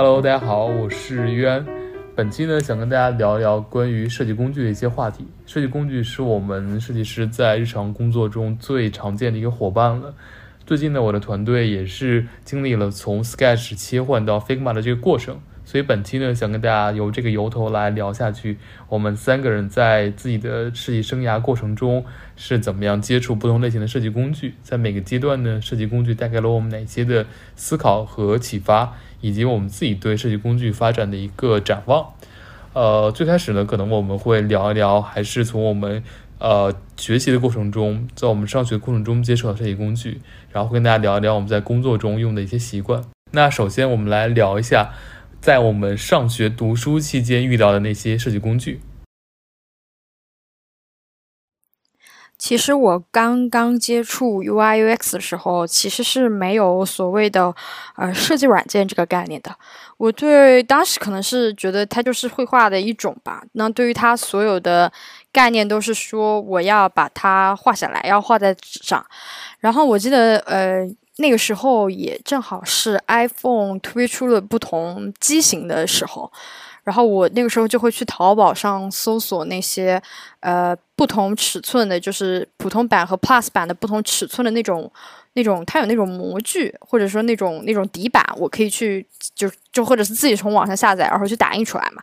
Hello，大家好，我是约安。本期呢，想跟大家聊一聊关于设计工具的一些话题。设计工具是我们设计师在日常工作中最常见的一个伙伴了。最近呢，我的团队也是经历了从 Sketch 切换到 Figma 的这个过程。所以本期呢，想跟大家由这个由头来聊下去。我们三个人在自己的设计生涯过程中是怎么样接触不同类型的设计工具？在每个阶段呢，设计工具带给了我们哪些的思考和启发，以及我们自己对设计工具发展的一个展望。呃，最开始呢，可能我们会聊一聊，还是从我们呃学习的过程中，在我们上学过程中接触到设计工具，然后跟大家聊一聊我们在工作中用的一些习惯。那首先我们来聊一下。在我们上学读书期间遇到的那些设计工具。其实我刚刚接触 UI UX 的时候，其实是没有所谓的呃设计软件这个概念的。我对当时可能是觉得它就是绘画的一种吧。那对于它所有的概念都是说我要把它画下来，要画在纸上。然后我记得呃。那个时候也正好是 iPhone 推出了不同机型的时候，然后我那个时候就会去淘宝上搜索那些呃不同尺寸的，就是普通版和 Plus 版的不同尺寸的那种那种，它有那种模具或者说那种那种底板，我可以去就就或者是自己从网上下载，然后去打印出来嘛，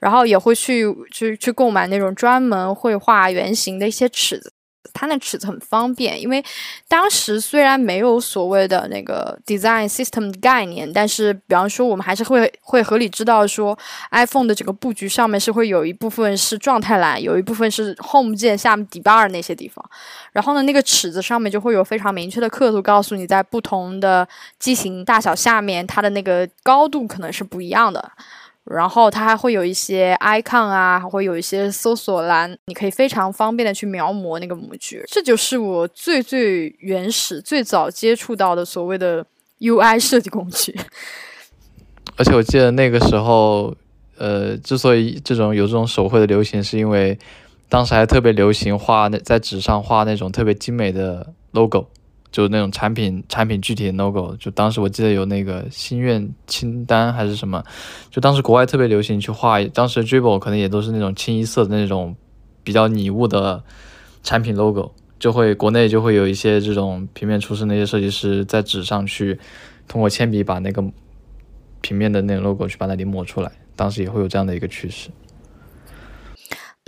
然后也会去去去购买那种专门绘画圆形的一些尺子。它那尺子很方便，因为当时虽然没有所谓的那个 design system 的概念，但是比方说我们还是会会合理知道说 iPhone 的整个布局上面是会有一部分是状态栏，有一部分是 Home 键下面 debar 那些地方，然后呢那个尺子上面就会有非常明确的刻度，告诉你在不同的机型大小下面它的那个高度可能是不一样的。然后它还会有一些 icon 啊，还会有一些搜索栏，你可以非常方便的去描摹那个模具。这就是我最最原始、最早接触到的所谓的 UI 设计工具。而且我记得那个时候，呃，之所以这种有这种手绘的流行，是因为当时还特别流行画那在纸上画那种特别精美的 logo。就那种产品产品具体的 logo，就当时我记得有那个心愿清单还是什么，就当时国外特别流行去画，当时 dribble 可能也都是那种清一色的那种比较拟物的产品 logo，就会国内就会有一些这种平面出身那些设计师在纸上去通过铅笔把那个平面的那个 logo 去把它临摹出来，当时也会有这样的一个趋势。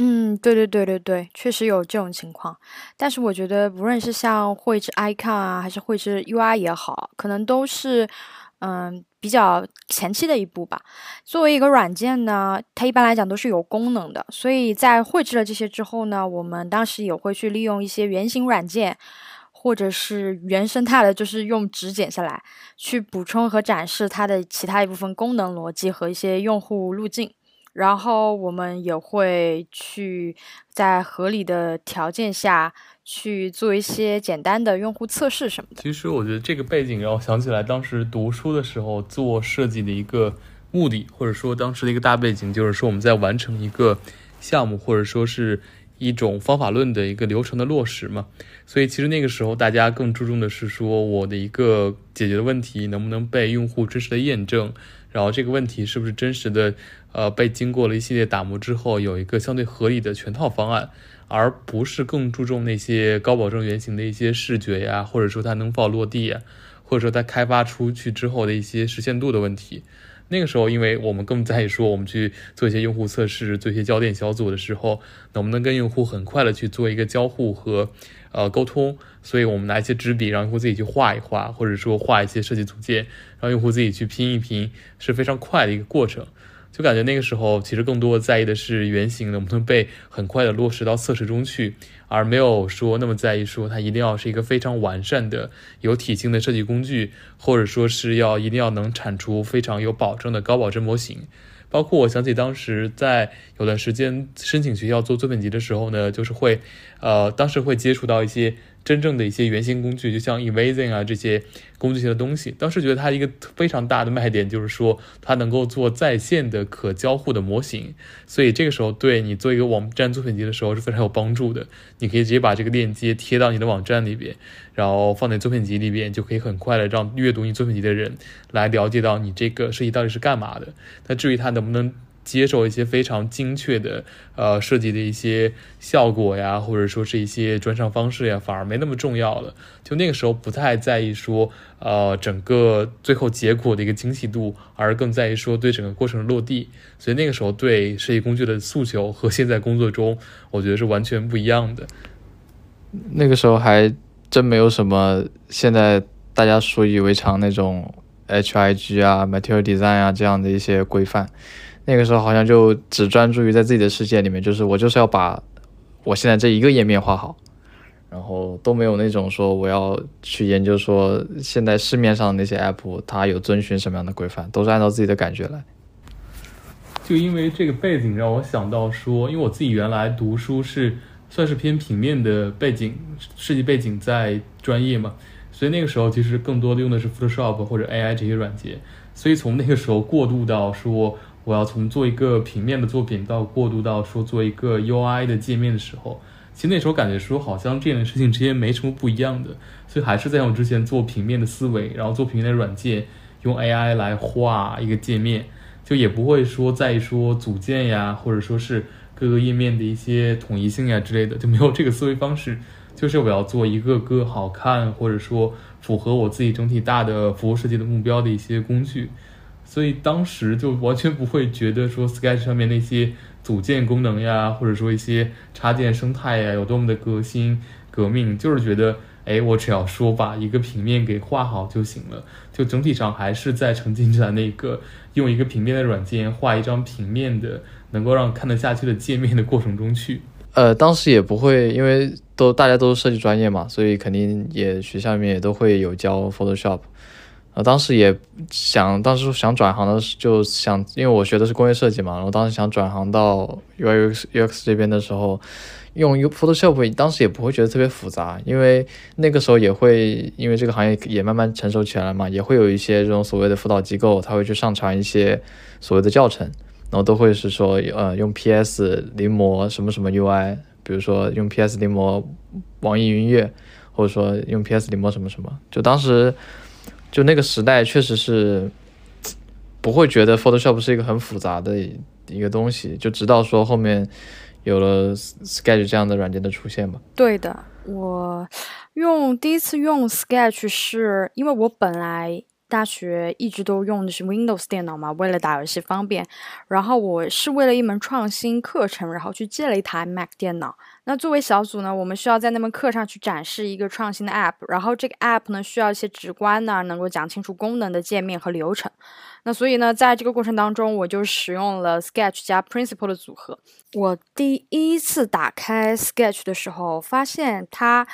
嗯，对对对对对，确实有这种情况。但是我觉得，不论是像绘制 icon 啊，还是绘制 UI 也好，可能都是嗯比较前期的一步吧。作为一个软件呢，它一般来讲都是有功能的，所以在绘制了这些之后呢，我们当时也会去利用一些原型软件，或者是原生态的，就是用纸剪下来，去补充和展示它的其他一部分功能逻辑和一些用户路径。然后我们也会去在合理的条件下去做一些简单的用户测试什么的。其实我觉得这个背景让我想起来，当时读书的时候做设计的一个目的，或者说当时的一个大背景，就是说我们在完成一个项目，或者说是一种方法论的一个流程的落实嘛。所以其实那个时候大家更注重的是说我的一个解决的问题能不能被用户真实的验证。然后这个问题是不是真实的？呃，被经过了一系列打磨之后，有一个相对合理的全套方案，而不是更注重那些高保证原型的一些视觉呀，或者说它能否落地呀，或者说它开发出去之后的一些实现度的问题。那个时候，因为我们更在意说，我们去做一些用户测试，做一些焦点小组的时候，能不能跟用户很快的去做一个交互和呃沟通，所以我们拿一些纸笔让用户自己去画一画，或者说画一些设计组件，让用户自己去拼一拼，是非常快的一个过程。就感觉那个时候，其实更多在意的是原型能不能被很快的落实到测试中去，而没有说那么在意说它一定要是一个非常完善的、有体系的设计工具，或者说是要一定要能产出非常有保证的高保真模型。包括我想起当时在有段时间申请学校做作品集的时候呢，就是会，呃，当时会接触到一些真正的一些原型工具，就像 Evasion 啊这些工具性的东西。当时觉得它一个非常大的卖点就是说，它能够做在线的可交互的模型，所以这个时候对你做一个网站作品集的时候是非常有帮助的。你可以直接把这个链接贴到你的网站里边，然后放在作品集里边，就可以很快的让阅读你作品集的人来了解到你这个设计到底是干嘛的。那至于它能不能，接受一些非常精确的呃设计的一些效果呀，或者说是一些转场方式呀，反而没那么重要了。就那个时候不太在意说呃整个最后结果的一个精细度，而更在意说对整个过程的落地。所以那个时候对设计工具的诉求和现在工作中，我觉得是完全不一样的。那个时候还真没有什么现在大家习以为常那种 HIG 啊、Material Design 啊这样的一些规范。那个时候好像就只专注于在自己的世界里面，就是我就是要把我现在这一个页面画好，然后都没有那种说我要去研究说现在市面上那些 app 它有遵循什么样的规范，都是按照自己的感觉来。就因为这个背景让我想到说，因为我自己原来读书是算是偏平面的背景设计背景在专业嘛，所以那个时候其实更多的用的是 Photoshop 或者 AI 这些软件，所以从那个时候过渡到说。我要从做一个平面的作品到过渡到说做一个 UI 的界面的时候，其实那时候感觉说好像这件事情之间没什么不一样的，所以还是在用之前做平面的思维，然后做平面的软件，用 AI 来画一个界面，就也不会说在意说组件呀，或者说是各个页面的一些统一性呀之类的，就没有这个思维方式，就是我要做一个个好看或者说符合我自己整体大的服务设计的目标的一些工具。所以当时就完全不会觉得说 Sketch 上面那些组件功能呀，或者说一些插件生态呀，有多么的革新革命，就是觉得，哎，我只要说把一个平面给画好就行了，就整体上还是在沉浸在那个用一个平面的软件画一张平面的能够让看得下去的界面的过程中去。呃，当时也不会，因为都大家都是设计专业嘛，所以肯定也学校里面也都会有教 Photoshop。呃，当时也想，当时想转行的就想，因为我学的是工业设计嘛，然后当时想转行到 UX UX 这边的时候，用 Photoshop，当时也不会觉得特别复杂，因为那个时候也会，因为这个行业也慢慢成熟起来嘛，也会有一些这种所谓的辅导机构，他会去上传一些所谓的教程，然后都会是说，呃，用 PS 临摹什么什么 UI，比如说用 PS 临摹网易云音乐，或者说用 PS 临摹什么什么，就当时。就那个时代确实是不会觉得 Photoshop 是一个很复杂的一个东西，就直到说后面有了 Sketch 这样的软件的出现吧。对的，我用第一次用 Sketch 是因为我本来。大学一直都用的是 Windows 电脑嘛，为了打游戏方便。然后我是为了一门创新课程，然后去借了一台 Mac 电脑。那作为小组呢，我们需要在那门课上去展示一个创新的 App，然后这个 App 呢需要一些直观呢、能够讲清楚功能的界面和流程。那所以呢，在这个过程当中，我就使用了 Sketch 加 Principle 的组合。我第一次打开 Sketch 的时候，发现它。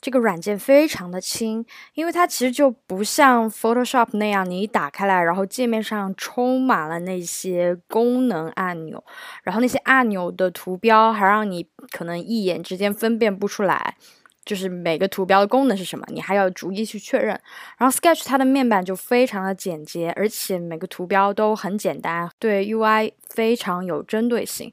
这个软件非常的轻，因为它其实就不像 Photoshop 那样，你一打开来，然后界面上充满了那些功能按钮，然后那些按钮的图标还让你可能一眼之间分辨不出来，就是每个图标的功能是什么，你还要逐一去确认。然后 Sketch 它的面板就非常的简洁，而且每个图标都很简单，对 UI 非常有针对性。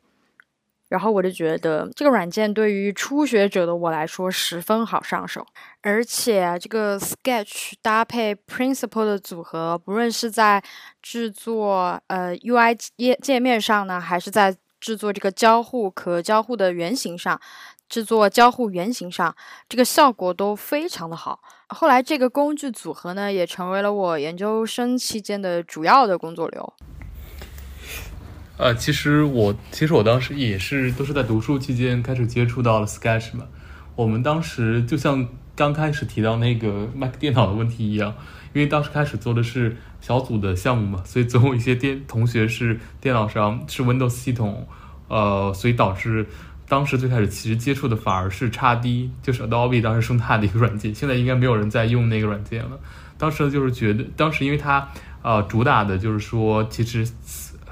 然后我就觉得这个软件对于初学者的我来说十分好上手，而且这个 Sketch 搭配 Principle 的组合，不论是在制作呃 UI 页界面上呢，还是在制作这个交互可交互的原型上，制作交互原型上，这个效果都非常的好。后来这个工具组合呢，也成为了我研究生期间的主要的工作流。呃，其实我其实我当时也是都是在读书期间开始接触到了 Sketch 嘛。我们当时就像刚开始提到那个 Mac 电脑的问题一样，因为当时开始做的是小组的项目嘛，所以总有一些电同学是电脑上是 Windows 系统，呃，所以导致当时最开始其实接触的反而是 x D，就是 Adobe 当时生态的一个软件。现在应该没有人在用那个软件了。当时就是觉得，当时因为它呃主打的就是说其实。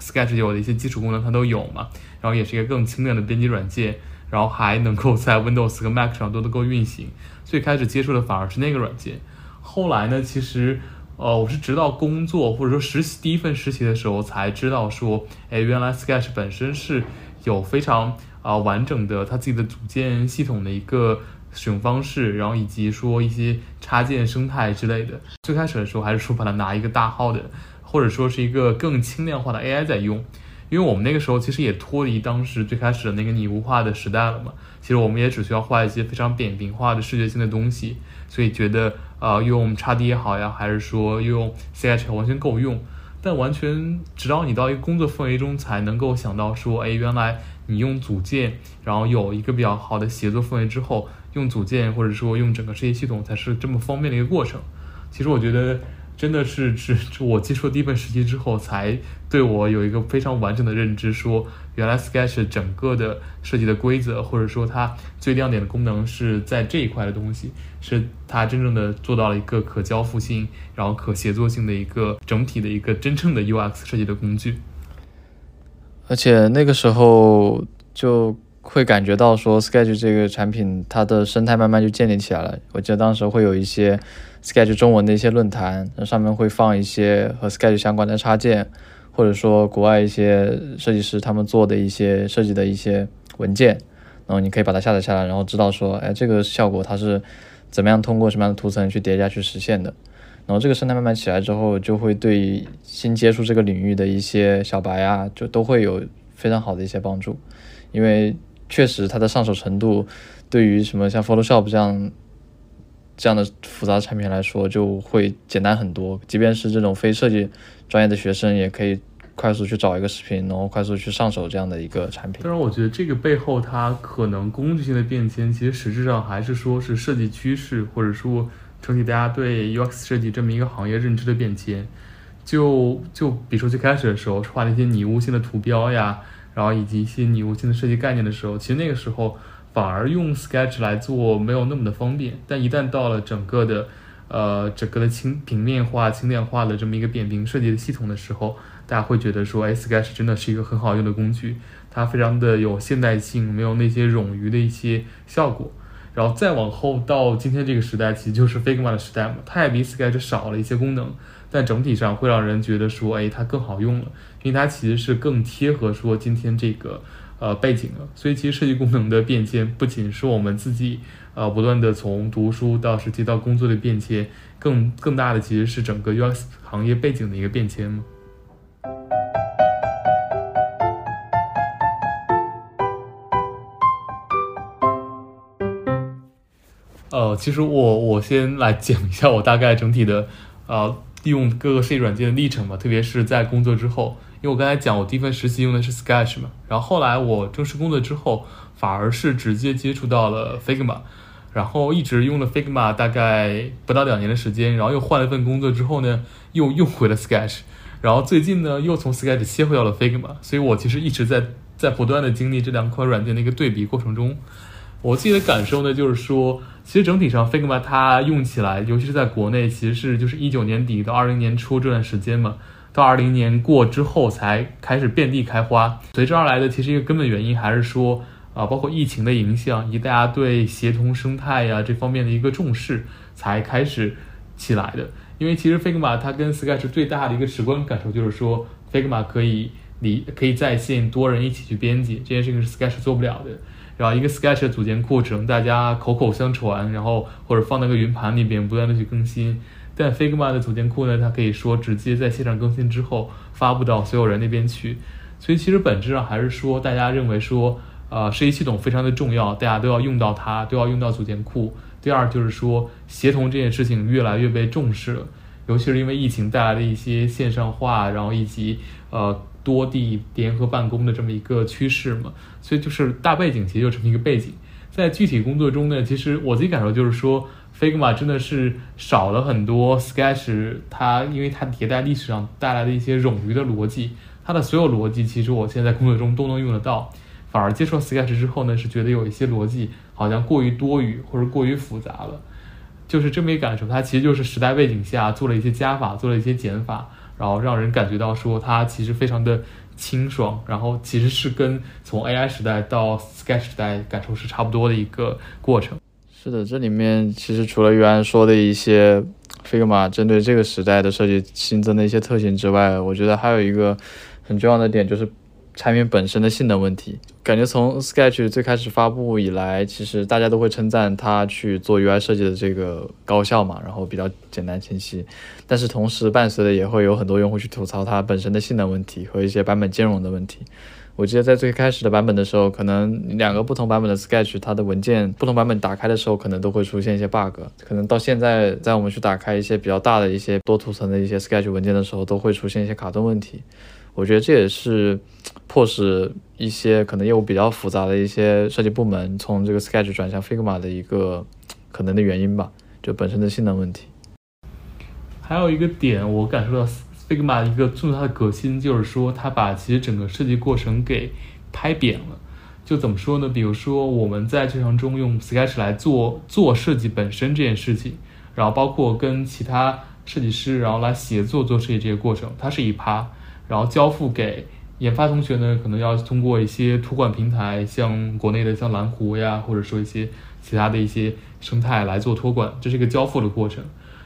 Sketch 有的一些基础功能它都有嘛，然后也是一个更轻量的编辑软件，然后还能够在 Windows 和 Mac 上都能够运行。最开始接触的反而是那个软件，后来呢，其实呃，我是直到工作或者说实习第一份实习的时候才知道说，哎，原来 Sketch 本身是有非常啊完整的它自己的组件系统的一个使用方式，然后以及说一些插件生态之类的。最开始的时候还是说把它拿一个大号的，或者说是一个更轻量化的 AI 在用。因为我们那个时候其实也脱离当时最开始的那个拟物化的时代了嘛，其实我们也只需要画一些非常扁平化的视觉性的东西，所以觉得呃用 x D 也好呀，还是说用 C H 完全够用。但完全直到你到一个工作氛围中才能够想到说，哎，原来你用组件，然后有一个比较好的协作氛围之后，用组件或者说用整个这些系统才是这么方便的一个过程。其实我觉得。真的是是我接触第一份实习之后，才对我有一个非常完整的认知，说原来 Sketch 整个的设计的规则，或者说它最亮点的功能是在这一块的东西，是它真正的做到了一个可交付性，然后可协作性的一个整体的一个真正的 UX 设计的工具。而且那个时候就会感觉到说 Sketch 这个产品它的生态慢慢就建立起来了。我记得当时会有一些。Sketch 中文的一些论坛，那上面会放一些和 Sketch 相关的插件，或者说国外一些设计师他们做的一些设计的一些文件，然后你可以把它下载下来，然后知道说，哎，这个效果它是怎么样通过什么样的图层去叠加去实现的。然后这个生态慢慢起来之后，就会对新接触这个领域的一些小白啊，就都会有非常好的一些帮助，因为确实它的上手程度，对于什么像 Photoshop 这样。这样的复杂产品来说，就会简单很多。即便是这种非设计专业的学生，也可以快速去找一个视频，然后快速去上手这样的一个产品。当然，我觉得这个背后它可能工具性的变迁，其实实质上还是说是设计趋势，或者说整体大家对 UX 设计这么一个行业认知的变迁。就就比如说最开始的时候画那些拟物性的图标呀，然后以及一些拟物性的设计概念的时候，其实那个时候。反而用 Sketch 来做没有那么的方便，但一旦到了整个的，呃，整个的轻平面化、轻量化的这么一个扁平设计的系统的时候，大家会觉得说，哎，Sketch 真的是一个很好用的工具，它非常的有现代性，没有那些冗余的一些效果。然后再往后到今天这个时代，其实就是 Figma 的时代嘛，它也比 Sketch 少了一些功能，但整体上会让人觉得说，哎，它更好用了，因为它其实是更贴合说今天这个。呃，背景了，所以其实设计功能的变迁，不仅是我们自己呃不断的从读书到实际到工作的变迁，更更大的其实是整个 UX 行业背景的一个变迁嘛。呃，其实我我先来讲一下我大概整体的呃利用各个设计软件的历程吧，特别是在工作之后。因为我刚才讲，我第一份实习用的是 Sketch 嘛，然后后来我正式工作之后，反而是直接接触到了 Figma，然后一直用了 Figma 大概不到两年的时间，然后又换了一份工作之后呢，又用回了 Sketch，然后最近呢又从 Sketch 切回到了 Figma，所以我其实一直在在不断的经历这两款软件的一个对比过程中，我自己的感受呢就是说，其实整体上 Figma 它用起来，尤其是在国内，其实是就是一九年底到二零年初这段时间嘛。到二零年过之后才开始遍地开花，随之而来的其实一个根本原因还是说，啊，包括疫情的影响以及大家对协同生态呀这方面的一个重视才开始起来的。因为其实 Figma 它跟 Sketch 最大的一个直观感受就是说，Figma 可以你可以在线多人一起去编辑，这件事情是 Sketch 做不了的。然后一个 Sketch 的组件库只能大家口口相传，然后或者放那个云盘里边不断的去更新。但 Figma 的组件库呢，它可以说直接在线上更新之后发布到所有人那边去，所以其实本质上还是说大家认为说，呃，设计系统非常的重要，大家都要用到它，都要用到组件库。第二就是说，协同这件事情越来越被重视了，尤其是因为疫情带来的一些线上化，然后以及呃多地联合办公的这么一个趋势嘛，所以就是大背景其实就这么一个背景。在具体工作中呢，其实我自己感受就是说。Figma 真的是少了很多 Sketch，它因为它迭代历史上带来的一些冗余的逻辑，它的所有逻辑其实我现在工作中都能用得到，反而接触 Sketch 之后呢，是觉得有一些逻辑好像过于多余或者过于复杂了，就是这么一感受。它其实就是时代背景下做了一些加法，做了一些减法，然后让人感觉到说它其实非常的清爽，然后其实是跟从 AI 时代到 Sketch 时代感受是差不多的一个过程。是的，这里面其实除了原来说的一些 Figma 针对这个时代的设计新增的一些特性之外，我觉得还有一个很重要的点就是产品本身的性能问题。感觉从 Sketch 最开始发布以来，其实大家都会称赞它去做 UI 设计的这个高效嘛，然后比较简单清晰。但是同时伴随的也会有很多用户去吐槽它本身的性能问题和一些版本兼容的问题。我记得在最开始的版本的时候，可能两个不同版本的 Sketch，它的文件不同版本打开的时候，可能都会出现一些 bug。可能到现在，在我们去打开一些比较大的一些多图层的一些 Sketch 文件的时候，都会出现一些卡顿问题。我觉得这也是迫使一些可能业务比较复杂的一些设计部门从这个 Sketch 转向 Figma 的一个可能的原因吧，就本身的性能问题。还有一个点，我感受到。Figma 一个最大的革新就是说，它把其实整个设计过程给拍扁了。就怎么说呢？比如说，我们在日常中用 Sketch 来做做设计本身这件事情，然后包括跟其他设计师然后来协作做设计这些过程，它是一趴。然后交付给研发同学呢，可能要通过一些托管平台，像国内的像蓝湖呀，或者说一些其他的一些生态来做托管，这是一个交付的过程。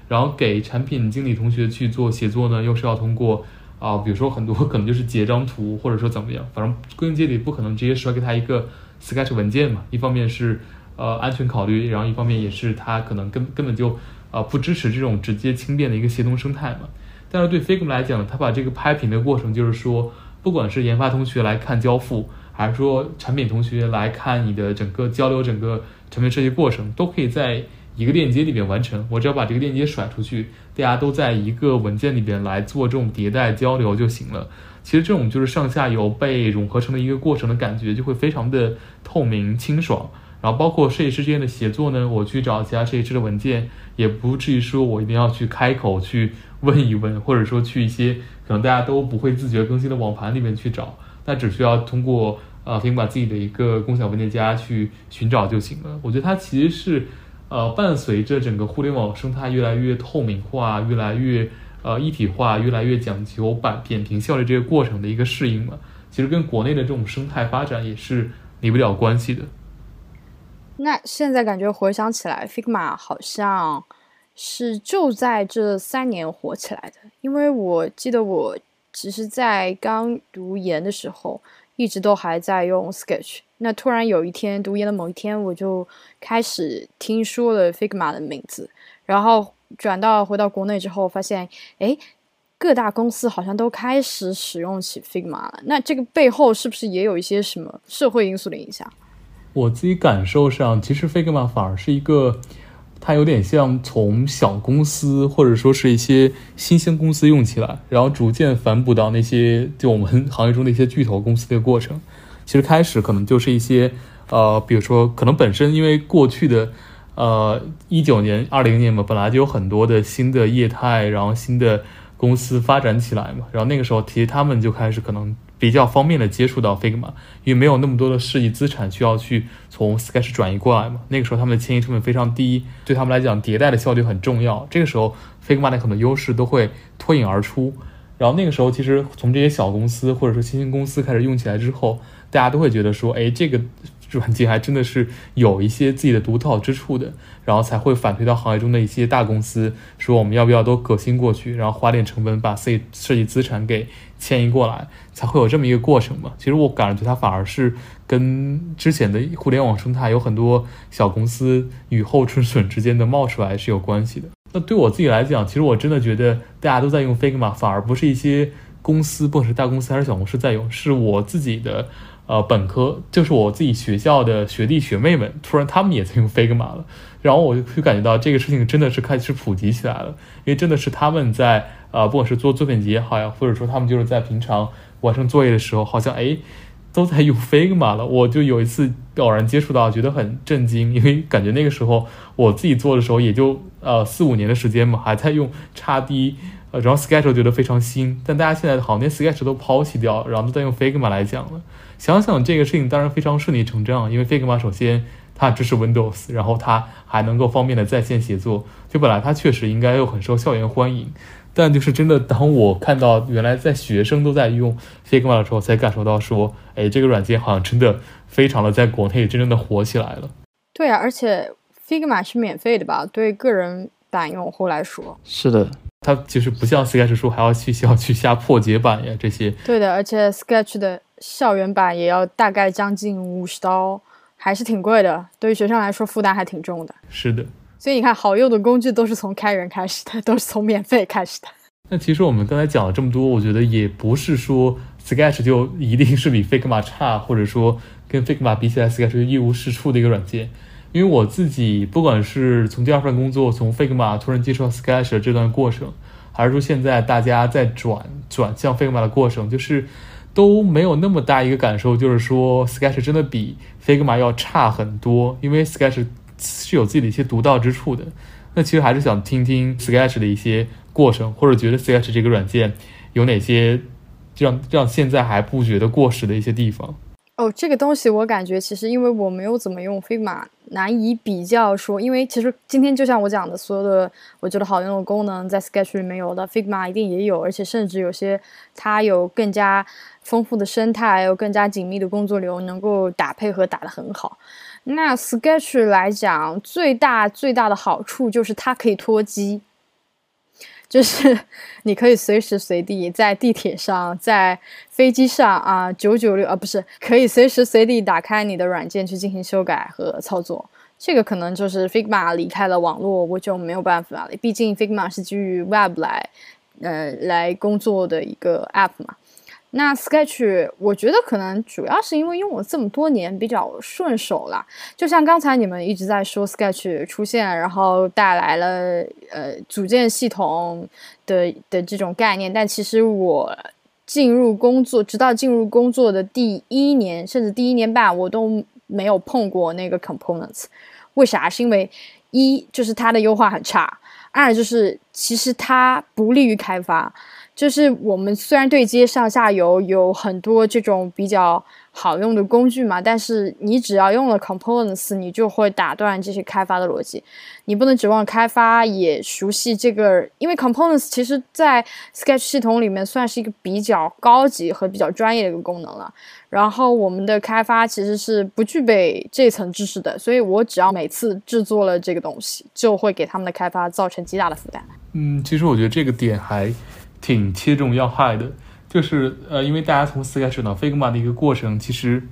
然后给产品经理同学去做协作呢，又是要通过啊，比如说很多 可能就是截张图，或者说怎么样，反正归根结底不可能直接甩给他一个 Sketch 文件嘛。一方面是呃安全考虑，然后一方面也是他可能根根本就呃不支持这种直接轻便的一个协同生态嘛。但是对 Figma 来讲，他把这个拍品的过程，就是说不管是研发同学来看交付，还是说产品同学来看你的整个交流、整个产品设计过程，都可以在。一个链接里面完成，我只要把这个链接甩出去，大家都在一个文件里边来做这种迭代交流就行了。其实这种就是上下游被融合成的一个过程的感觉，就会非常的透明清爽。然后包括设计师之间的协作呢，我去找其他设计师的文件，也不至于说我一定要去开口去问一问，或者说去一些可能大家都不会自觉更新的网盘里面去找，那只需要通过呃，可以把自己的一个共享文件夹去寻找就行了。我觉得它其实是。呃，伴随着整个互联网生态越来越透明化、越来越呃一体化、越来越讲究板扁平效率这个过程的一个适应嘛，其实跟国内的这种生态发展也是离不了关系的。那现在感觉回想起来，Figma 好像是就在这三年火起来的，因为我记得我其实，在刚读研的时候，一直都还在用 Sketch。那突然有一天读研的某一天，我就开始听说了 Figma 的名字，然后转到回到国内之后，发现哎，各大公司好像都开始使用起 Figma 了。那这个背后是不是也有一些什么社会因素的影响？我自己感受上，其实 Figma 反而是一个，它有点像从小公司或者说是一些新兴公司用起来，然后逐渐反哺到那些就我们行业中的一些巨头公司的过程。其实开始可能就是一些，呃，比如说可能本身因为过去的，呃，一九年、二零年嘛，本来就有很多的新的业态，然后新的公司发展起来嘛，然后那个时候其实他们就开始可能比较方便的接触到 Figma，因为没有那么多的设计资产需要去从 Sketch 转移过来嘛，那个时候他们的迁移成本非常低，对他们来讲迭代的效率很重要，这个时候 Figma 的很多优势都会脱颖而出，然后那个时候其实从这些小公司或者说新兴公司开始用起来之后。大家都会觉得说，哎，这个软件还真的是有一些自己的独到之处的，然后才会反推到行业中的一些大公司，说我们要不要都革新过去，然后花点成本把设计设计资产给迁移过来，才会有这么一个过程嘛。其实我感觉它反而是跟之前的互联网生态有很多小公司雨后春笋之间的冒出来是有关系的。那对我自己来讲，其实我真的觉得大家都在用 Figma，反而不是一些公司，不管是大公司还是小公司在用，是我自己的。呃，本科就是我自己学校的学弟学妹们，突然他们也在用 Figma 了，然后我就感觉到这个事情真的是开始普及起来了，因为真的是他们在呃，不管是做作品集也好呀，或者说他们就是在平常完成作业的时候，好像哎都在用 Figma 了。我就有一次偶然接触到，觉得很震惊，因为感觉那个时候我自己做的时候也就呃四五年的时间嘛，还在用叉 D，呃，然后 Sketch 觉得非常新，但大家现在好像连 Sketch 都抛弃掉，然后都在用 Figma 来讲了。想想这个事情当然非常顺理成章，因为 Figma 首先它支持 Windows，然后它还能够方便的在线协作，就本来它确实应该又很受校园欢迎，但就是真的，当我看到原来在学生都在用 Figma 的时候，才感受到说，哎，这个软件好像真的非常的在国内真正的火起来了。对啊，而且 Figma 是免费的吧？对个人版用户来说，是的，它其实不像 Sketch 说还要去需要去下破解版呀这些。对的，而且 Sketch 的校园版也要大概将近五十刀。还是挺贵的，对于学生来说负担还挺重的。是的，所以你看，好用的工具都是从开源开始的，都是从免费开始的。那其实我们刚才讲了这么多，我觉得也不是说 Sketch 就一定是比 Figma 差，或者说跟 Figma 比起来，Sketch 就一无是处的一个软件。因为我自己不管是从第二份工作从 Figma 突然接触到 Sketch 的这段过程，还是说现在大家在转转向 Figma 的过程，就是。都没有那么大一个感受，就是说 Sketch 真的比 Figma 要差很多，因为 Sketch 是有自己的一些独到之处的。那其实还是想听听 Sketch 的一些过程，或者觉得 Sketch 这个软件有哪些让让现在还不觉得过时的一些地方。哦，这个东西我感觉其实因为我没有怎么用 Figma，难以比较说。因为其实今天就像我讲的，所有的我觉得好用的功能在 Sketch 里没有的，Figma 一定也有，而且甚至有些它有更加丰富的生态，有更加紧密的工作流，能够打配合打得很好。那 Sketch 来讲，最大最大的好处就是它可以脱机。就是 你可以随时随地在地铁上、在飞机上啊，九九六啊，不是可以随时随地打开你的软件去进行修改和操作。这个可能就是 Figma 离开了网络，我就没有办法了。毕竟 Figma 是基于 Web 来，呃，来工作的一个 App 嘛。那 Sketch 我觉得可能主要是因为用了这么多年比较顺手啦。就像刚才你们一直在说 Sketch 出现，然后带来了呃组件系统的的这种概念，但其实我进入工作，直到进入工作的第一年，甚至第一年半，我都没有碰过那个 Components。为啥？是因为一就是它的优化很差，二就是其实它不利于开发。就是我们虽然对接上下游有很多这种比较好用的工具嘛，但是你只要用了 components，你就会打断这些开发的逻辑。你不能指望开发也熟悉这个，因为 components 其实在 Sketch 系统里面算是一个比较高级和比较专业的一个功能了。然后我们的开发其实是不具备这层知识的，所以我只要每次制作了这个东西，就会给他们的开发造成极大的负担。嗯，其实我觉得这个点还。挺切中要害的，就是呃，因为大家从 Sketch 到 Figma 的一个过程，其实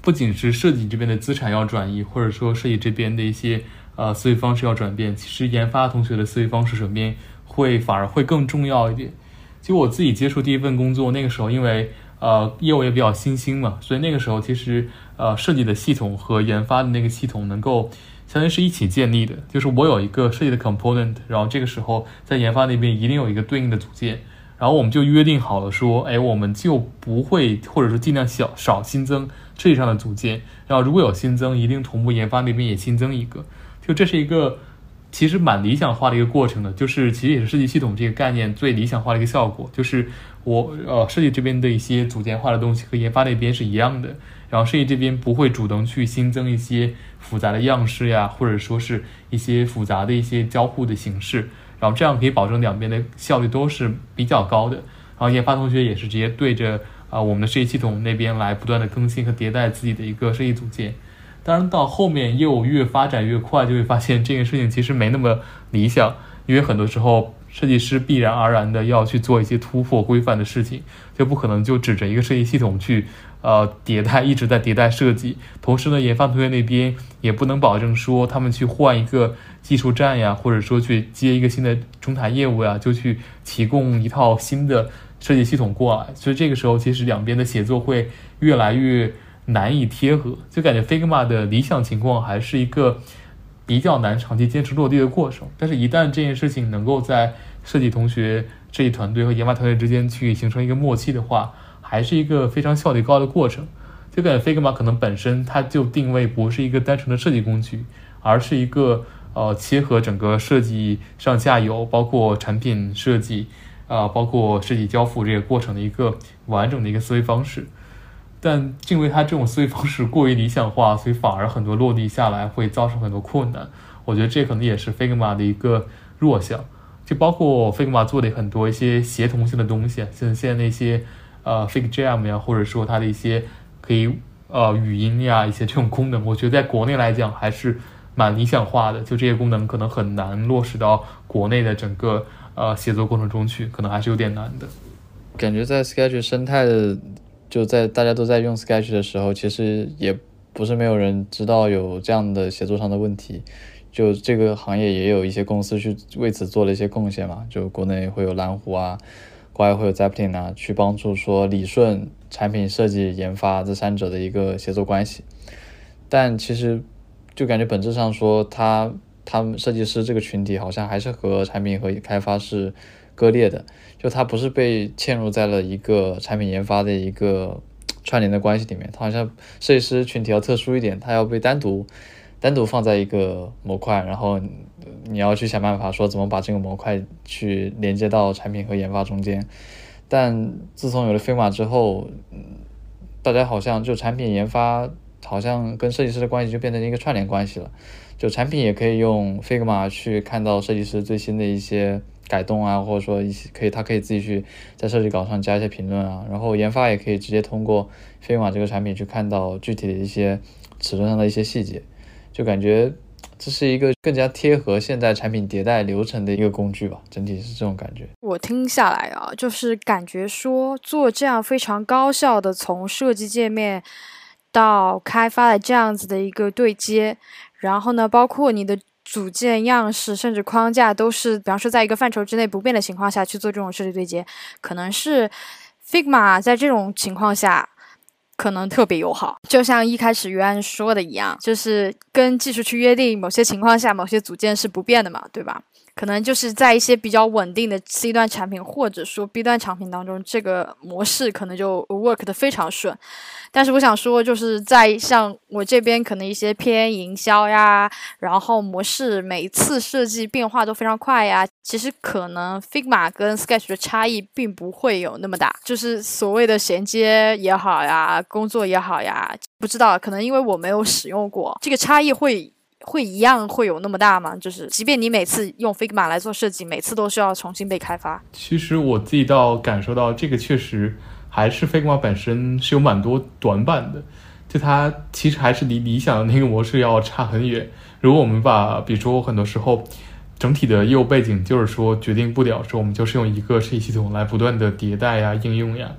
不仅是设计这边的资产要转移，或者说设计这边的一些呃思维方式要转变，其实研发同学的思维方式转变会反而会更重要一点。就我自己接触第一份工作那个时候，因为呃业务也比较新兴嘛，所以那个时候其实呃设计的系统和研发的那个系统能够。相当于是一起建立的，就是我有一个设计的 component，然后这个时候在研发那边一定有一个对应的组件，然后我们就约定好了说，哎，我们就不会或者说尽量小少新增设计上的组件，然后如果有新增，一定同步研发那边也新增一个，就这是一个其实蛮理想化的一个过程的，就是其实也是设计系统这个概念最理想化的一个效果，就是我呃设计这边的一些组件化的东西和研发那边是一样的。然后设计这边不会主动去新增一些复杂的样式呀，或者说是一些复杂的一些交互的形式，然后这样可以保证两边的效率都是比较高的。然后研发同学也是直接对着啊我们的设计系统那边来不断的更新和迭代自己的一个设计组件。当然到后面业务越发展越快，就会发现这件事情其实没那么理想，因为很多时候设计师必然而然的要去做一些突破规范的事情，就不可能就指着一个设计系统去。呃，迭代一直在迭代设计，同时呢，研发同学那边也不能保证说他们去换一个技术站呀，或者说去接一个新的中台业务呀，就去提供一套新的设计系统过来。所以这个时候，其实两边的协作会越来越难以贴合，就感觉 Figma 的理想情况还是一个比较难长期坚持落地的过程。但是，一旦这件事情能够在设计同学、设计团队和研发团队之间去形成一个默契的话，还是一个非常效率高的过程，就感觉 Figma 可能本身它就定位不是一个单纯的设计工具，而是一个呃切合整个设计上下游，包括产品设计啊，包括设计交付这个过程的一个完整的一个思维方式。但因为它这种思维方式过于理想化，所以反而很多落地下来会造成很多困难。我觉得这可能也是 Figma 的一个弱项。就包括 Figma 做的很多一些协同性的东西，像现在那些呃 Fig Jam 呀，或者说它的一些可以呃语音呀一些这种功能，我觉得在国内来讲还是蛮理想化的。就这些功能可能很难落实到国内的整个呃写作过程中去，可能还是有点难的。感觉在 Sketch 生态的，就在大家都在用 Sketch 的时候，其实也不是没有人知道有这样的写作上的问题。就这个行业也有一些公司去为此做了一些贡献嘛，就国内会有蓝湖啊，国外会有 Zeppelin，去帮助说理顺产品设计研发这三者的一个协作关系。但其实就感觉本质上说，他他们设计师这个群体好像还是和产品和开发是割裂的，就他不是被嵌入在了一个产品研发的一个串联的关系里面，他好像设计师群体要特殊一点，他要被单独。单独放在一个模块，然后你要去想办法说怎么把这个模块去连接到产品和研发中间。但自从有了飞马之后，大家好像就产品研发好像跟设计师的关系就变成一个串联关系了。就产品也可以用 Figma 去看到设计师最新的一些改动啊，或者说一些可以他可以自己去在设计稿上加一些评论啊。然后研发也可以直接通过 Figma 这个产品去看到具体的一些尺寸上的一些细节。就感觉这是一个更加贴合现在产品迭代流程的一个工具吧，整体是这种感觉。我听下来啊，就是感觉说做这样非常高效的从设计界面到开发的这样子的一个对接，然后呢，包括你的组件样式甚至框架都是，比方说在一个范畴之内不变的情况下去做这种设计对接，可能是 Figma 在这种情况下。可能特别友好，就像一开始约安说的一样，就是跟技术去约定某些情况下某些组件是不变的嘛，对吧？可能就是在一些比较稳定的 C 端产品或者说 B 端产品当中，这个模式可能就 work 的非常顺。但是我想说，就是在像我这边可能一些偏营销呀，然后模式每次设计变化都非常快呀，其实可能 Figma 跟 Sketch 的差异并不会有那么大，就是所谓的衔接也好呀，工作也好呀，不知道可能因为我没有使用过，这个差异会。会一样会有那么大吗？就是即便你每次用 Figma 来做设计，每次都需要重新被开发。其实我自己倒感受到，这个确实还是 Figma 本身是有蛮多短板的，就它其实还是离理想的那个模式要差很远。如果我们把，比如说我很多时候整体的业务背景就是说决定不了，说我们就是用一个设计系统来不断的迭代呀、应用呀，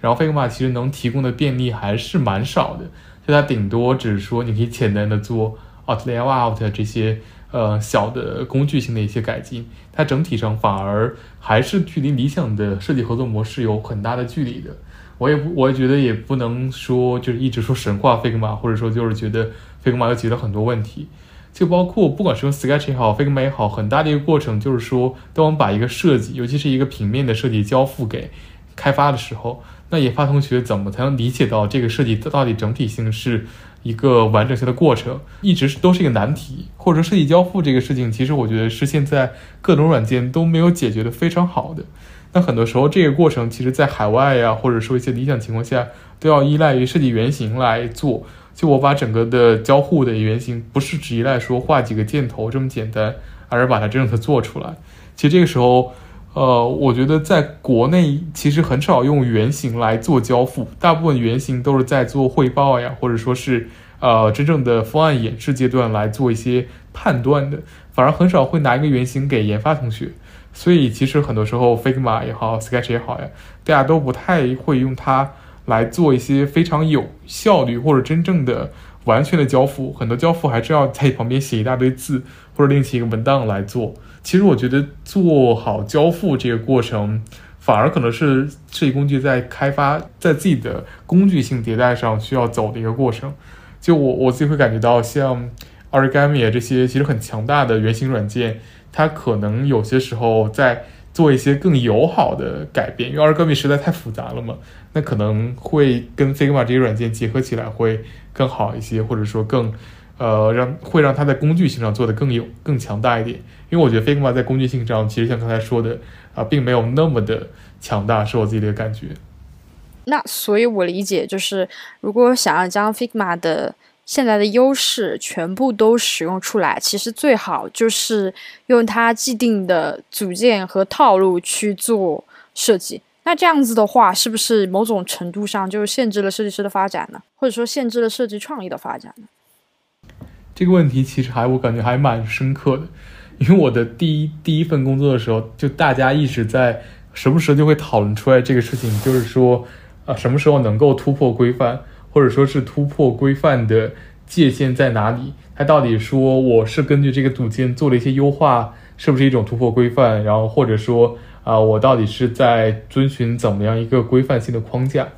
然后 Figma 其实能提供的便利还是蛮少的，就它顶多只是说你可以简单的做。Out layout 这些呃小的工具性的一些改进，它整体上反而还是距离理想的设计合作模式有很大的距离的。我也不，我也觉得也不能说就是一直说神话 Figma，或者说就是觉得 Figma 又解决了很多问题。就包括不管是用 Sketch 也好，Figma 也好，很大的一个过程就是说，当我们把一个设计，尤其是一个平面的设计交付给开发的时候，那研发同学怎么才能理解到这个设计它到底整体性是？一个完整性的过程，一直都是一个难题，或者说设计交付这个事情，其实我觉得是现在各种软件都没有解决的非常好的。那很多时候这个过程，其实在海外呀，或者说一些理想情况下，都要依赖于设计原型来做。就我把整个的交互的原型，不是只依赖说画几个箭头这么简单，而是把它真正的做出来。其实这个时候。呃，我觉得在国内其实很少用原型来做交付，大部分原型都是在做汇报呀，或者说是呃真正的方案演示阶段来做一些判断的，反而很少会拿一个原型给研发同学。所以其实很多时候，Figma 也好，Sketch 也好呀，大家都不太会用它来做一些非常有效率或者真正的完全的交付。很多交付还是要在旁边写一大堆字，或者另起一个文档来做。其实我觉得做好交付这个过程，反而可能是设计工具在开发在自己的工具性迭代上需要走的一个过程。就我我自己会感觉到，像 Origami 这些其实很强大的原型软件，它可能有些时候在做一些更友好的改变，因为 Origami 实在太复杂了嘛，那可能会跟 Figma 这些软件结合起来会更好一些，或者说更。呃，让会让它在工具性上做的更有更强大一点，因为我觉得 Figma 在工具性上其实像刚才说的啊，并没有那么的强大，是我自己的感觉。那所以，我理解就是，如果想要将 Figma 的现在的优势全部都使用出来，其实最好就是用它既定的组件和套路去做设计。那这样子的话，是不是某种程度上就限制了设计师的发展呢？或者说限制了设计创意的发展呢？这个问题其实还我感觉还蛮深刻的，因为我的第一第一份工作的时候，就大家一直在时不时就会讨论出来这个事情，就是说。啊，什么时候能够突破规范，或者说是突破规范的界限在哪里？它到底说我是根据这个组件做了一些优化，是不是一种突破规范？然后或者说啊，我到底是在遵循怎么样一个规范性的框架？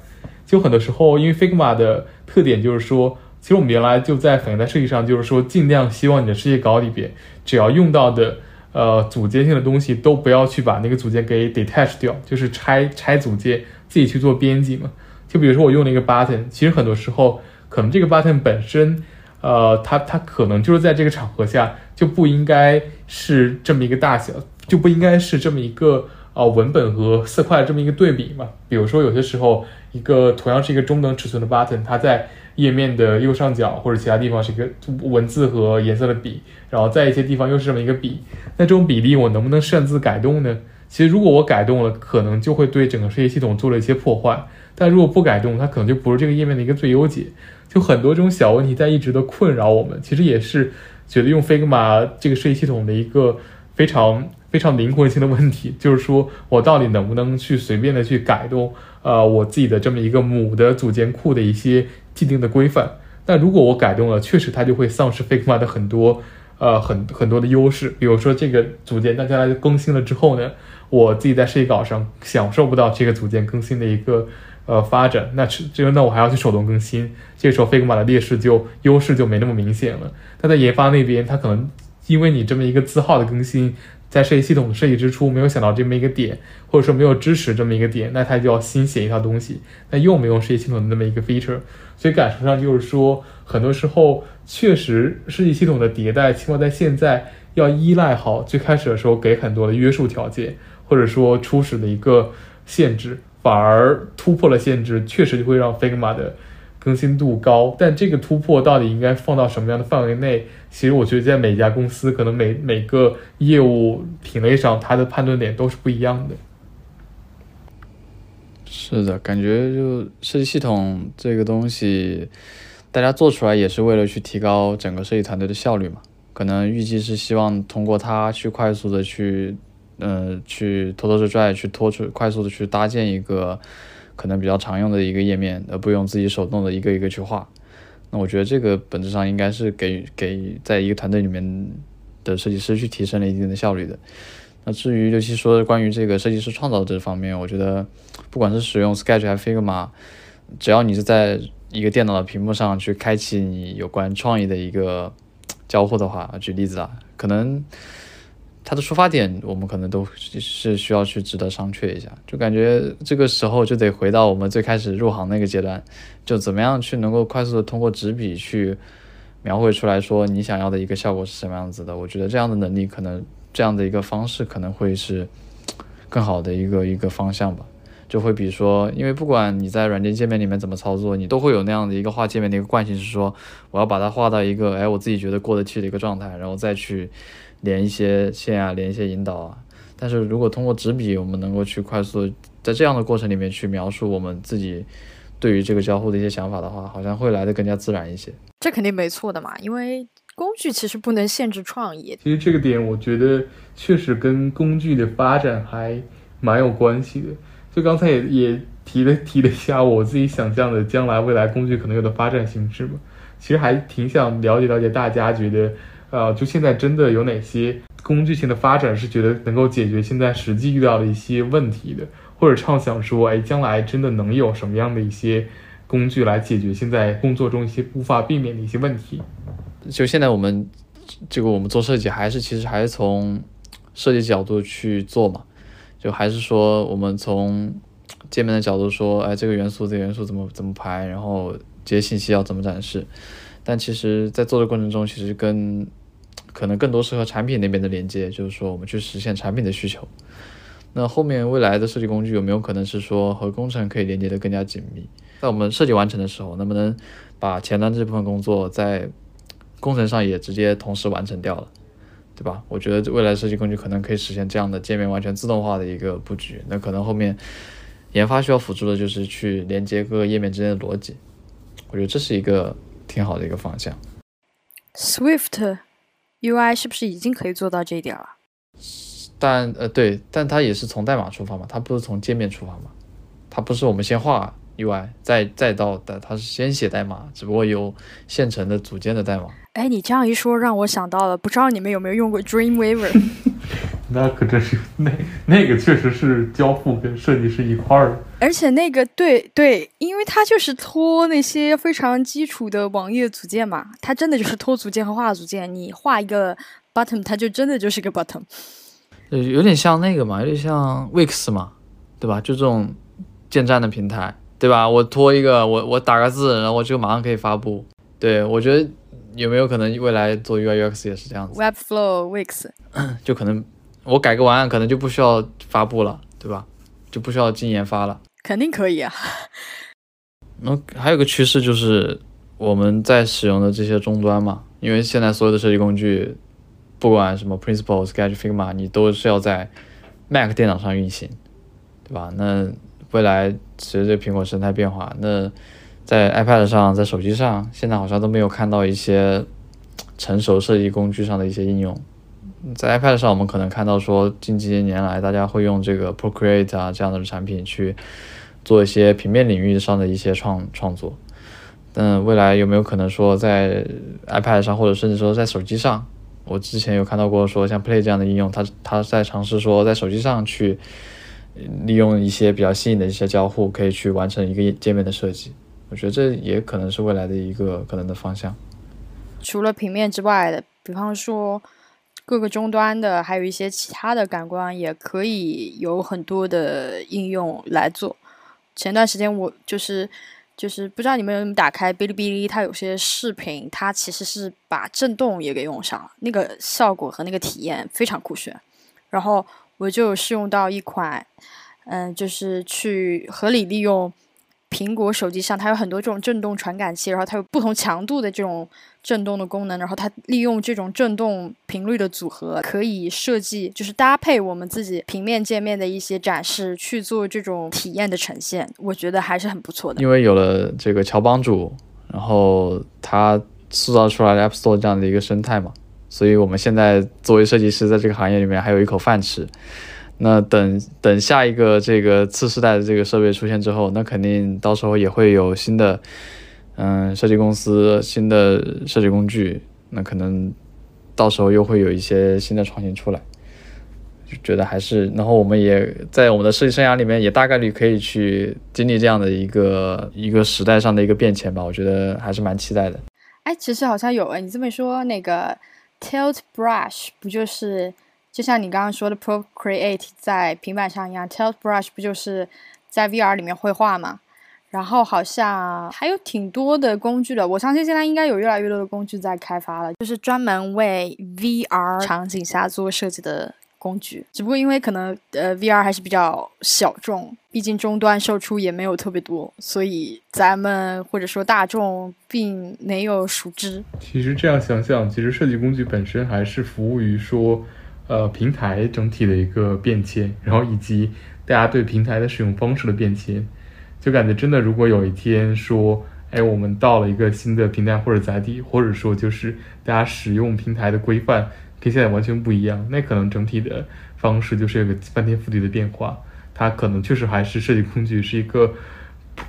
就很多时候，因为 Figma 的特点就是说，其实我们原来就在反映在设计上，就是说尽量希望你的设计稿里边，只要用到的呃组件性的东西，都不要去把那个组件给 detach 掉，就是拆拆组件。自己去做编辑嘛？就比如说我用了一个 button，其实很多时候可能这个 button 本身，呃，它它可能就是在这个场合下就不应该是这么一个大小，就不应该是这么一个呃文本和色块这么一个对比嘛。比如说有些时候一个同样是一个中等尺寸的 button，它在页面的右上角或者其他地方是一个文字和颜色的笔，然后在一些地方又是这么一个笔，那这种比例我能不能擅自改动呢？其实，如果我改动了，可能就会对整个设计系统做了一些破坏。但如果不改动，它可能就不是这个页面的一个最优解。就很多这种小问题在一直的困扰我们。其实也是觉得用 Figma 这个设计系统的一个非常非常灵魂性的问题，就是说我到底能不能去随便的去改动，呃，我自己的这么一个母的组件库的一些既定的规范。但如果我改动了，确实它就会丧失 Figma 的很多呃很很多的优势。比如说这个组件大家来更新了之后呢？我自己在设计稿上享受不到这个组件更新的一个呃发展，那这个那我还要去手动更新，这个时候 Figma 的劣势就优势就没那么明显了。它在研发那边，它可能因为你这么一个字号的更新，在设计系统设计之初没有想到这么一个点，或者说没有支持这么一个点，那他就要新写一套东西，那又没有设计系统的那么一个 feature，所以感受上就是说，很多时候确实设计系统的迭代，起码在现在要依赖好最开始的时候给很多的约束条件。或者说初始的一个限制，反而突破了限制，确实就会让 Figma 的更新度高。但这个突破到底应该放到什么样的范围内？其实我觉得在每家公司，可能每每个业务品类上，它的判断点都是不一样的。是的，感觉就设计系统这个东西，大家做出来也是为了去提高整个设计团队的效率嘛。可能预计是希望通过它去快速的去。嗯，去拖拖拽拽，去拖出快速的去搭建一个可能比较常用的一个页面，而不用自己手动的一个一个去画。那我觉得这个本质上应该是给给在一个团队里面的设计师去提升了一定的效率的。那至于尤其说关于这个设计师创造这方面，我觉得不管是使用 Sketch 还是 Figma，只要你是在一个电脑的屏幕上去开启你有关创意的一个交互的话，举例子啊，可能。它的出发点，我们可能都是需要去值得商榷一下。就感觉这个时候就得回到我们最开始入行那个阶段，就怎么样去能够快速的通过纸笔去描绘出来说你想要的一个效果是什么样子的。我觉得这样的能力，可能这样的一个方式可能会是更好的一个一个方向吧。就会比如说，因为不管你在软件界面里面怎么操作，你都会有那样的一个画界面的一个惯性，是说我要把它画到一个哎我自己觉得过得去的一个状态，然后再去。连一些线啊，连一些引导啊，但是如果通过纸笔，我们能够去快速在这样的过程里面去描述我们自己对于这个交互的一些想法的话，好像会来的更加自然一些。这肯定没错的嘛，因为工具其实不能限制创意。其实这个点，我觉得确实跟工具的发展还蛮有关系的。就刚才也也提了提了一下我自己想象的将来未来工具可能有的发展形式嘛，其实还挺想了解了解大家觉得。呃，就现在真的有哪些工具性的发展是觉得能够解决现在实际遇到的一些问题的，或者畅想说，哎，将来真的能有什么样的一些工具来解决现在工作中一些无法避免的一些问题？就现在我们这个我们做设计，还是其实还是从设计角度去做嘛？就还是说我们从界面的角度说，哎，这个元素这个元素怎么怎么排，然后这些信息要怎么展示？但其实，在做的过程中，其实跟可能更多是和产品那边的连接，就是说我们去实现产品的需求。那后面未来的设计工具有没有可能是说和工程可以连接的更加紧密？在我们设计完成的时候，能不能把前端这部分工作在工程上也直接同时完成掉了，对吧？我觉得未来设计工具可能可以实现这样的界面完全自动化的一个布局。那可能后面研发需要辅助的就是去连接各个页面之间的逻辑。我觉得这是一个挺好的一个方向。Swift UI 是不是已经可以做到这一点了？但呃对，但它也是从代码出发嘛，它不是从界面出发嘛，它不是我们先画 UI 再再到的，它是先写代码，只不过有现成的组件的代码。哎，你这样一说，让我想到了，不知道你们有没有用过 Dreamweaver？那可真是那那个确实是交付跟设计是一块儿的。而且那个对对，因为它就是拖那些非常基础的网页组件嘛，它真的就是拖组件和画组件。你画一个 button，它就真的就是个 button。呃，有点像那个嘛，有点像 Wix 嘛，对吧？就这种建站的平台，对吧？我拖一个，我我打个字，然后我就马上可以发布。对我觉得有没有可能未来做 UI UX 也是这样子？Webflow Wix，就可能我改个文案，可能就不需要发布了，对吧？就不需要进研发了。肯定可以啊。那还有个趋势就是我们在使用的这些终端嘛，因为现在所有的设计工具，不管什么 Principle、Sketch、Figma，你都是要在 Mac 电脑上运行，对吧？那未来随着苹果生态变化，那在 iPad 上、在手机上，现在好像都没有看到一些成熟设计工具上的一些应用。在 iPad 上，我们可能看到说，近几年来大家会用这个 Procreate 啊这样的产品去做一些平面领域上的一些创创作。但未来有没有可能说，在 iPad 上，或者甚至说在手机上，我之前有看到过说，像 Play 这样的应用，它它在尝试说在手机上去利用一些比较新颖的一些交互，可以去完成一个界面的设计。我觉得这也可能是未来的一个可能的方向。除了平面之外的，比方说各个终端的，还有一些其他的感官，也可以有很多的应用来做。前段时间我就是就是不知道你们有没有打开哔哩哔哩，它有些视频，它其实是把震动也给用上了，那个效果和那个体验非常酷炫。然后我就试用到一款，嗯，就是去合理利用苹果手机上，它有很多这种震动传感器，然后它有不同强度的这种震动的功能，然后它利用这种震动频率的组合，可以设计就是搭配我们自己平面界面的一些展示去做这种体验的呈现，我觉得还是很不错的。因为有了这个乔帮主，然后他塑造出来了 App Store 这样的一个生态嘛，所以我们现在作为设计师，在这个行业里面还有一口饭吃。那等等下一个这个次世代的这个设备出现之后，那肯定到时候也会有新的，嗯，设计公司、新的设计工具，那可能到时候又会有一些新的创新出来。就觉得还是，然后我们也在我们的设计生涯里面，也大概率可以去经历这样的一个一个时代上的一个变迁吧。我觉得还是蛮期待的。哎，其实好像有哎，你这么说，那个 Tilt Brush 不就是就像你刚刚说的 Procreate 在平板上一样，Tilt Brush 不就是在 VR 里面绘画吗？然后好像还有挺多的工具的，我相信现在应该有越来越多的工具在开发了，就是专门为 VR 场景下做设计的工具。只不过因为可能呃 VR 还是比较小众，毕竟终端售出也没有特别多，所以咱们或者说大众并没有熟知。其实这样想想，其实设计工具本身还是服务于说，呃，平台整体的一个变迁，然后以及大家对平台的使用方式的变迁。就感觉真的，如果有一天说，哎，我们到了一个新的平台或者载体，或者说就是大家使用平台的规范跟现在完全不一样，那可能整体的方式就是有个翻天覆地的变化。它可能确实还是设计工具是一个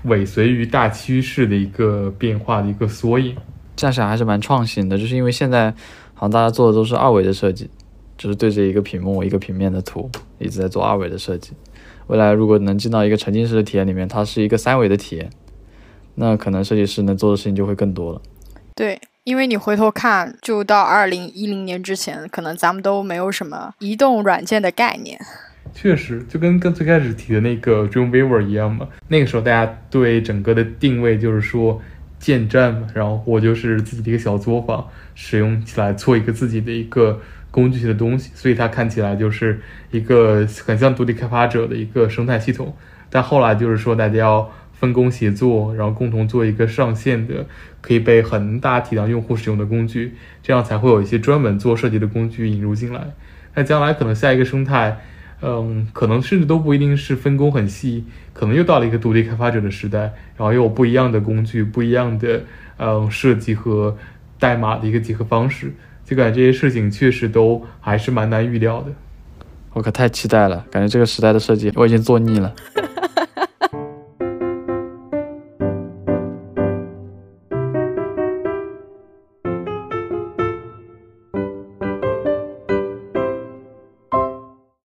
尾随于大趋势的一个变化的一个缩影。这样想还是蛮创新的，就是因为现在好像大家做的都是二维的设计，就是对着一个屏幕、一个平面的图一直在做二维的设计。未来如果能进到一个沉浸式的体验里面，它是一个三维的体验，那可能设计师能做的事情就会更多了。对，因为你回头看，就到二零一零年之前，可能咱们都没有什么移动软件的概念。确实，就跟跟最开始提的那个 Dreamweaver 一样嘛。那个时候大家对整个的定位就是说建站嘛，然后我就是自己的一个小作坊，使用起来做一个自己的一个工具性的东西，所以它看起来就是一个很像独立开发者的一个生态系统。但后来就是说，大家要分工协作，然后共同做一个上线的，可以被很大体量用户使用的工具，这样才会有一些专门做设计的工具引入进来。那将来可能下一个生态，嗯，可能甚至都不一定是分工很细，可能又到了一个独立开发者的时代，然后又有不一样的工具、不一样的嗯设计和代码的一个结合方式。就感觉这些事情确实都还是蛮难预料的。我可太期待了，感觉这个时代的设计我已经做腻了。